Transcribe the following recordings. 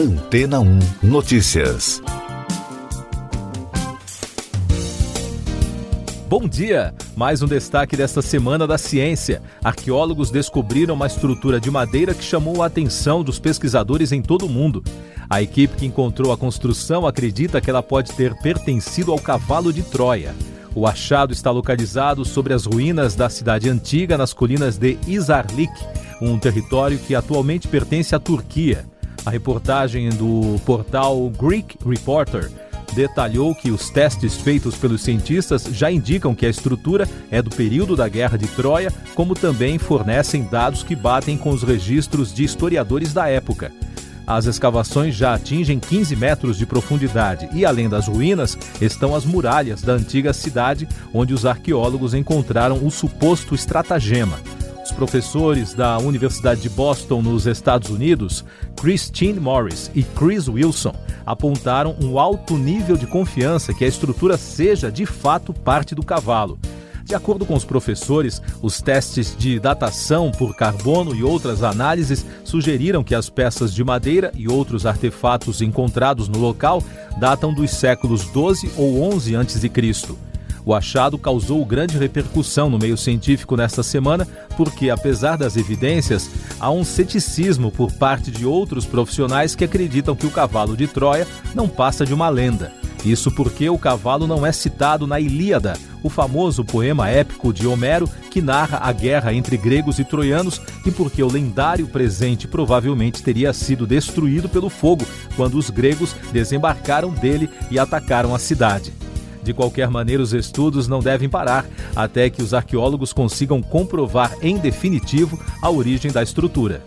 Antena 1 Notícias. Bom dia! Mais um destaque desta semana da ciência. Arqueólogos descobriram uma estrutura de madeira que chamou a atenção dos pesquisadores em todo o mundo. A equipe que encontrou a construção acredita que ela pode ter pertencido ao cavalo de Troia. O achado está localizado sobre as ruínas da cidade antiga nas colinas de Izarlik, um território que atualmente pertence à Turquia. A reportagem do portal Greek Reporter detalhou que os testes feitos pelos cientistas já indicam que a estrutura é do período da Guerra de Troia, como também fornecem dados que batem com os registros de historiadores da época. As escavações já atingem 15 metros de profundidade e, além das ruínas, estão as muralhas da antiga cidade, onde os arqueólogos encontraram o suposto estratagema. Os professores da Universidade de Boston, nos Estados Unidos, Christine Morris e Chris Wilson, apontaram um alto nível de confiança que a estrutura seja de fato parte do cavalo. De acordo com os professores, os testes de datação por carbono e outras análises sugeriram que as peças de madeira e outros artefatos encontrados no local datam dos séculos 12 ou 11 a.C. O achado causou grande repercussão no meio científico nesta semana, porque, apesar das evidências, há um ceticismo por parte de outros profissionais que acreditam que o cavalo de Troia não passa de uma lenda. Isso porque o cavalo não é citado na Ilíada, o famoso poema épico de Homero que narra a guerra entre gregos e troianos, e porque o lendário presente provavelmente teria sido destruído pelo fogo quando os gregos desembarcaram dele e atacaram a cidade. De qualquer maneira, os estudos não devem parar até que os arqueólogos consigam comprovar em definitivo a origem da estrutura.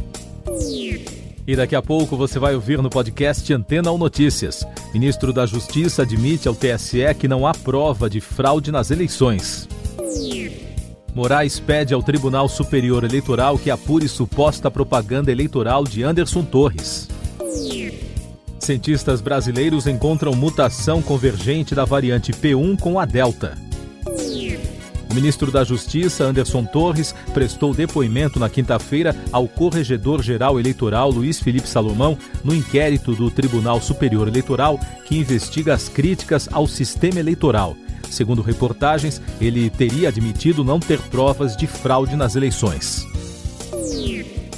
E daqui a pouco você vai ouvir no podcast Antena ou Notícias. Ministro da Justiça admite ao TSE que não há prova de fraude nas eleições. Moraes pede ao Tribunal Superior Eleitoral que apure suposta propaganda eleitoral de Anderson Torres. Cientistas brasileiros encontram mutação convergente da variante P1 com a Delta. O ministro da Justiça, Anderson Torres, prestou depoimento na quinta-feira ao Corregedor-Geral Eleitoral Luiz Felipe Salomão no inquérito do Tribunal Superior Eleitoral que investiga as críticas ao sistema eleitoral. Segundo reportagens, ele teria admitido não ter provas de fraude nas eleições.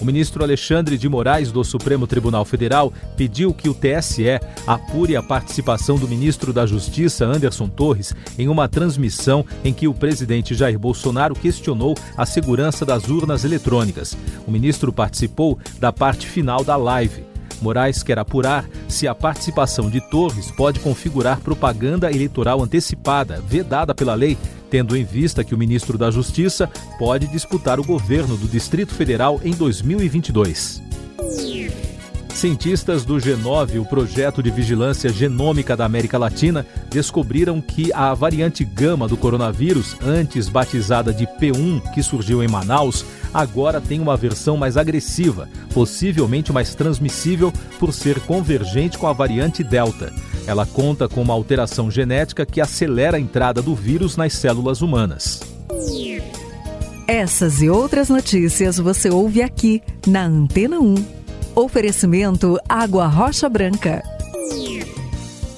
O ministro Alexandre de Moraes, do Supremo Tribunal Federal, pediu que o TSE apure a participação do ministro da Justiça, Anderson Torres, em uma transmissão em que o presidente Jair Bolsonaro questionou a segurança das urnas eletrônicas. O ministro participou da parte final da live. Moraes quer apurar se a participação de Torres pode configurar propaganda eleitoral antecipada, vedada pela lei, tendo em vista que o ministro da Justiça pode disputar o governo do Distrito Federal em 2022. Cientistas do G9, o projeto de vigilância genômica da América Latina, descobriram que a variante gama do coronavírus, antes batizada de P1, que surgiu em Manaus, agora tem uma versão mais agressiva, possivelmente mais transmissível por ser convergente com a variante Delta. Ela conta com uma alteração genética que acelera a entrada do vírus nas células humanas. Essas e outras notícias você ouve aqui na Antena 1. Oferecimento Água Rocha Branca.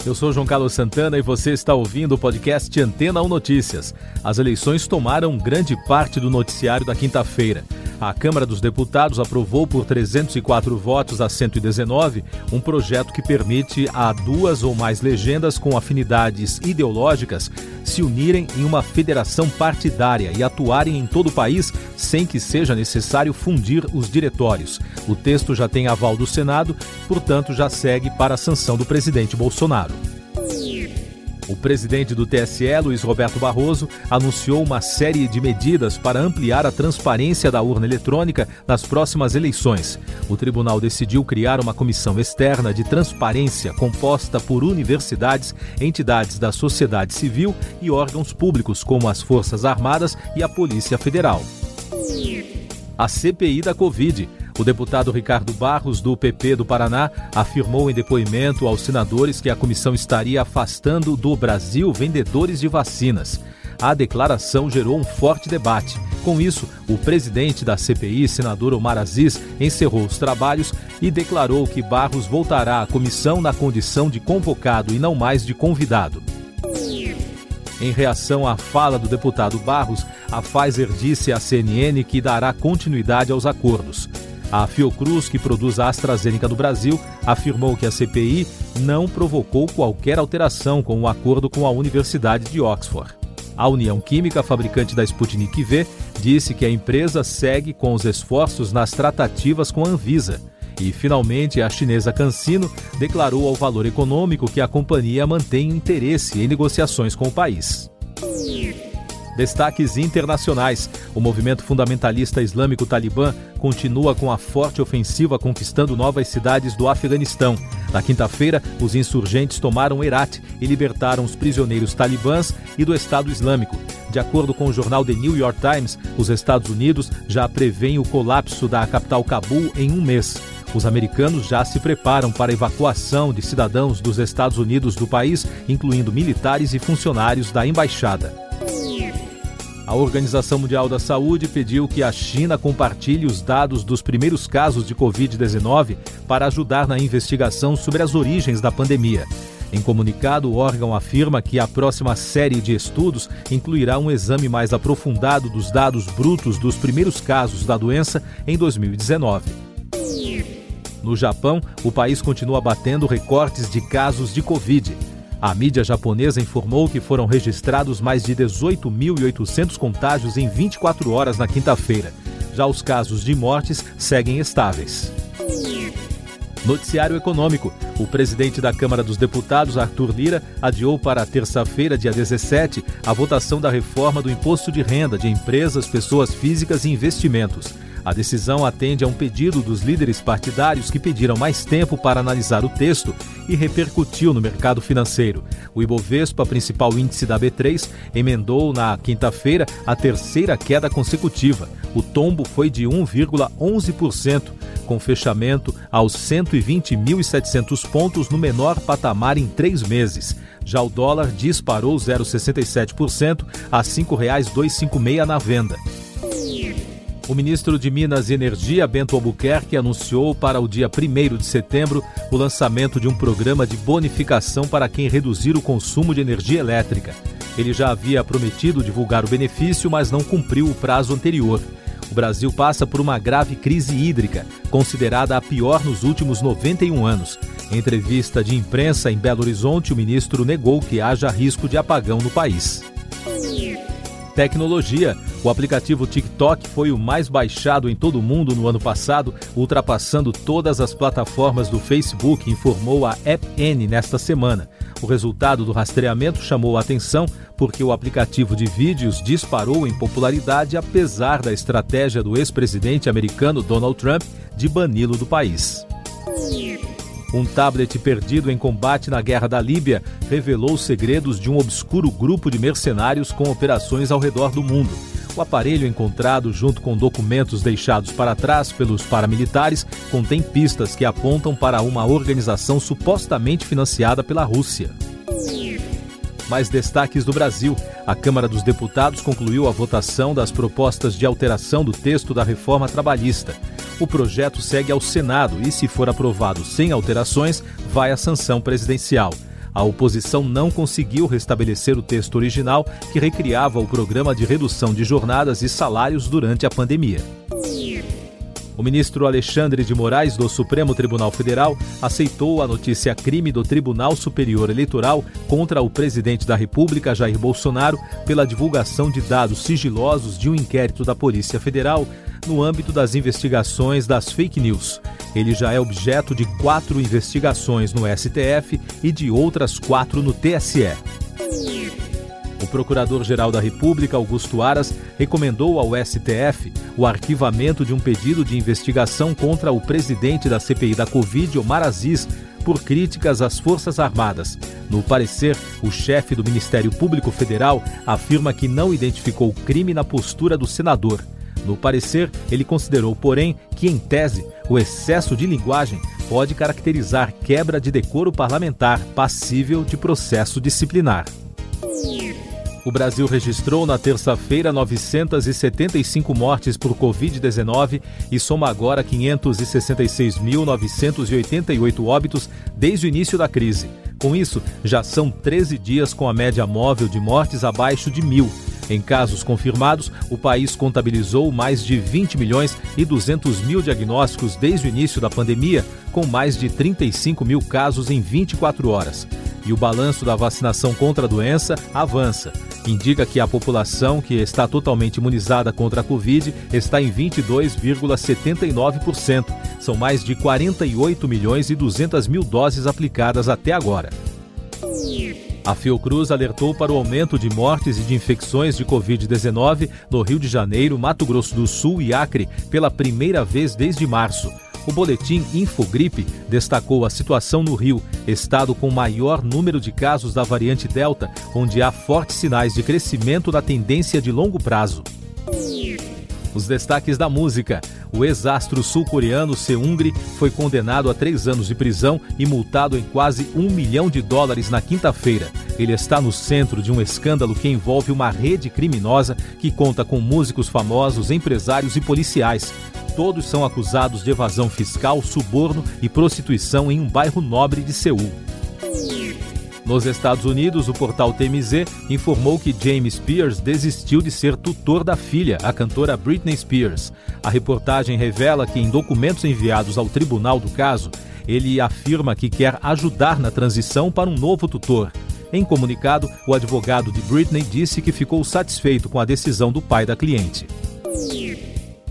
Eu sou João Carlos Santana e você está ouvindo o podcast Antena 1 Notícias. As eleições tomaram grande parte do noticiário da quinta-feira. A Câmara dos Deputados aprovou por 304 votos a 119 um projeto que permite a duas ou mais legendas com afinidades ideológicas se unirem em uma federação partidária e atuarem em todo o país sem que seja necessário fundir os diretórios. O texto já tem aval do Senado, portanto, já segue para a sanção do presidente Bolsonaro. O presidente do TSE, Luiz Roberto Barroso, anunciou uma série de medidas para ampliar a transparência da urna eletrônica nas próximas eleições. O tribunal decidiu criar uma comissão externa de transparência composta por universidades, entidades da sociedade civil e órgãos públicos, como as Forças Armadas e a Polícia Federal. A CPI da Covid. O deputado Ricardo Barros, do PP do Paraná, afirmou em depoimento aos senadores que a comissão estaria afastando do Brasil vendedores de vacinas. a declaração gerou um forte debate. Com isso, o presidente da CPI, senador Omar Aziz, encerrou os trabalhos e declarou que Barros voltará à comissão na condição de convocado e não mais de convidado. Em reação à fala do deputado Barros, a Pfizer disse à CNN que dará continuidade aos acordos. A Fiocruz, que produz a AstraZeneca do Brasil, afirmou que a CPI não provocou qualquer alteração com o acordo com a Universidade de Oxford. A União Química, fabricante da Sputnik V, disse que a empresa segue com os esforços nas tratativas com a Anvisa. E, finalmente, a chinesa CanSino declarou ao valor econômico que a companhia mantém interesse em negociações com o país. Destaques internacionais. O movimento fundamentalista islâmico Talibã continua com a forte ofensiva conquistando novas cidades do Afeganistão. Na quinta-feira, os insurgentes tomaram Herat e libertaram os prisioneiros talibãs e do Estado Islâmico. De acordo com o jornal The New York Times, os Estados Unidos já prevêem o colapso da capital Cabul em um mês. Os americanos já se preparam para a evacuação de cidadãos dos Estados Unidos do país, incluindo militares e funcionários da embaixada. A Organização Mundial da Saúde pediu que a China compartilhe os dados dos primeiros casos de Covid-19 para ajudar na investigação sobre as origens da pandemia. Em comunicado, o órgão afirma que a próxima série de estudos incluirá um exame mais aprofundado dos dados brutos dos primeiros casos da doença em 2019. No Japão, o país continua batendo recortes de casos de Covid. A mídia japonesa informou que foram registrados mais de 18.800 contágios em 24 horas na quinta-feira. Já os casos de mortes seguem estáveis. Noticiário Econômico. O presidente da Câmara dos Deputados, Arthur Lira, adiou para terça-feira, dia 17, a votação da reforma do imposto de renda de empresas, pessoas físicas e investimentos. A decisão atende a um pedido dos líderes partidários que pediram mais tempo para analisar o texto e repercutiu no mercado financeiro. O Ibovespa, principal índice da B3, emendou na quinta-feira a terceira queda consecutiva. O tombo foi de 1,11%, com fechamento aos 120.700 pontos no menor patamar em três meses. Já o dólar disparou 0,67% a R$ 5,256 na venda. O ministro de Minas e Energia, Bento Albuquerque, anunciou para o dia 1 de setembro o lançamento de um programa de bonificação para quem reduzir o consumo de energia elétrica. Ele já havia prometido divulgar o benefício, mas não cumpriu o prazo anterior. O Brasil passa por uma grave crise hídrica, considerada a pior nos últimos 91 anos. Em entrevista de imprensa em Belo Horizonte, o ministro negou que haja risco de apagão no país. Tecnologia. O aplicativo TikTok foi o mais baixado em todo o mundo no ano passado, ultrapassando todas as plataformas do Facebook, informou a AppN nesta semana. O resultado do rastreamento chamou a atenção porque o aplicativo de vídeos disparou em popularidade apesar da estratégia do ex-presidente americano Donald Trump de bani-lo do país. Um tablet perdido em combate na guerra da Líbia revelou os segredos de um obscuro grupo de mercenários com operações ao redor do mundo. O aparelho encontrado junto com documentos deixados para trás pelos paramilitares contém pistas que apontam para uma organização supostamente financiada pela Rússia. Mais destaques do Brasil. A Câmara dos Deputados concluiu a votação das propostas de alteração do texto da reforma trabalhista. O projeto segue ao Senado e, se for aprovado sem alterações, vai à sanção presidencial. A oposição não conseguiu restabelecer o texto original que recriava o programa de redução de jornadas e salários durante a pandemia. O ministro Alexandre de Moraes, do Supremo Tribunal Federal, aceitou a notícia crime do Tribunal Superior Eleitoral contra o presidente da República, Jair Bolsonaro, pela divulgação de dados sigilosos de um inquérito da Polícia Federal no âmbito das investigações das fake news. Ele já é objeto de quatro investigações no STF e de outras quatro no TSE. O Procurador-Geral da República, Augusto Aras, recomendou ao STF o arquivamento de um pedido de investigação contra o presidente da CPI da Covid, Omar Aziz, por críticas às Forças Armadas. No parecer, o chefe do Ministério Público Federal afirma que não identificou crime na postura do senador. No parecer, ele considerou, porém, que, em tese, o excesso de linguagem pode caracterizar quebra de decoro parlamentar passível de processo disciplinar. O Brasil registrou na terça-feira 975 mortes por Covid-19 e soma agora 566.988 óbitos desde o início da crise. Com isso, já são 13 dias com a média móvel de mortes abaixo de mil. Em casos confirmados, o país contabilizou mais de 20 milhões e 200 mil diagnósticos desde o início da pandemia, com mais de 35 mil casos em 24 horas. E o balanço da vacinação contra a doença avança. Indica que a população que está totalmente imunizada contra a Covid está em 22,79%. São mais de 48 milhões e 200 mil doses aplicadas até agora. A Fiocruz alertou para o aumento de mortes e de infecções de Covid-19 no Rio de Janeiro, Mato Grosso do Sul e Acre pela primeira vez desde março. O boletim Infogripe destacou a situação no Rio, estado com maior número de casos da variante Delta, onde há fortes sinais de crescimento da tendência de longo prazo. Os destaques da música. O ex-astro sul-coreano Seungri foi condenado a três anos de prisão e multado em quase um milhão de dólares na quinta-feira. Ele está no centro de um escândalo que envolve uma rede criminosa que conta com músicos famosos, empresários e policiais. Todos são acusados de evasão fiscal, suborno e prostituição em um bairro nobre de Seul. Nos Estados Unidos, o portal TMZ informou que James Spears desistiu de ser tutor da filha, a cantora Britney Spears. A reportagem revela que, em documentos enviados ao tribunal do caso, ele afirma que quer ajudar na transição para um novo tutor. Em comunicado, o advogado de Britney disse que ficou satisfeito com a decisão do pai da cliente.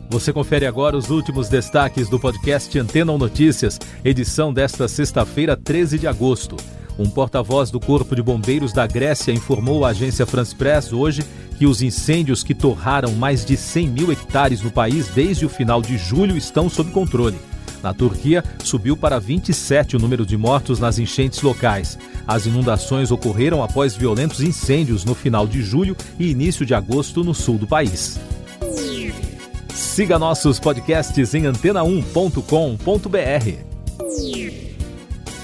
Você confere agora os últimos destaques do podcast Antena Notícias, edição desta sexta-feira, 13 de agosto. Um porta-voz do Corpo de Bombeiros da Grécia informou à agência France Press hoje que os incêndios que torraram mais de 100 mil hectares no país desde o final de julho estão sob controle. Na Turquia, subiu para 27 o número de mortos nas enchentes locais. As inundações ocorreram após violentos incêndios no final de julho e início de agosto no sul do país. Siga nossos podcasts em antena1.com.br.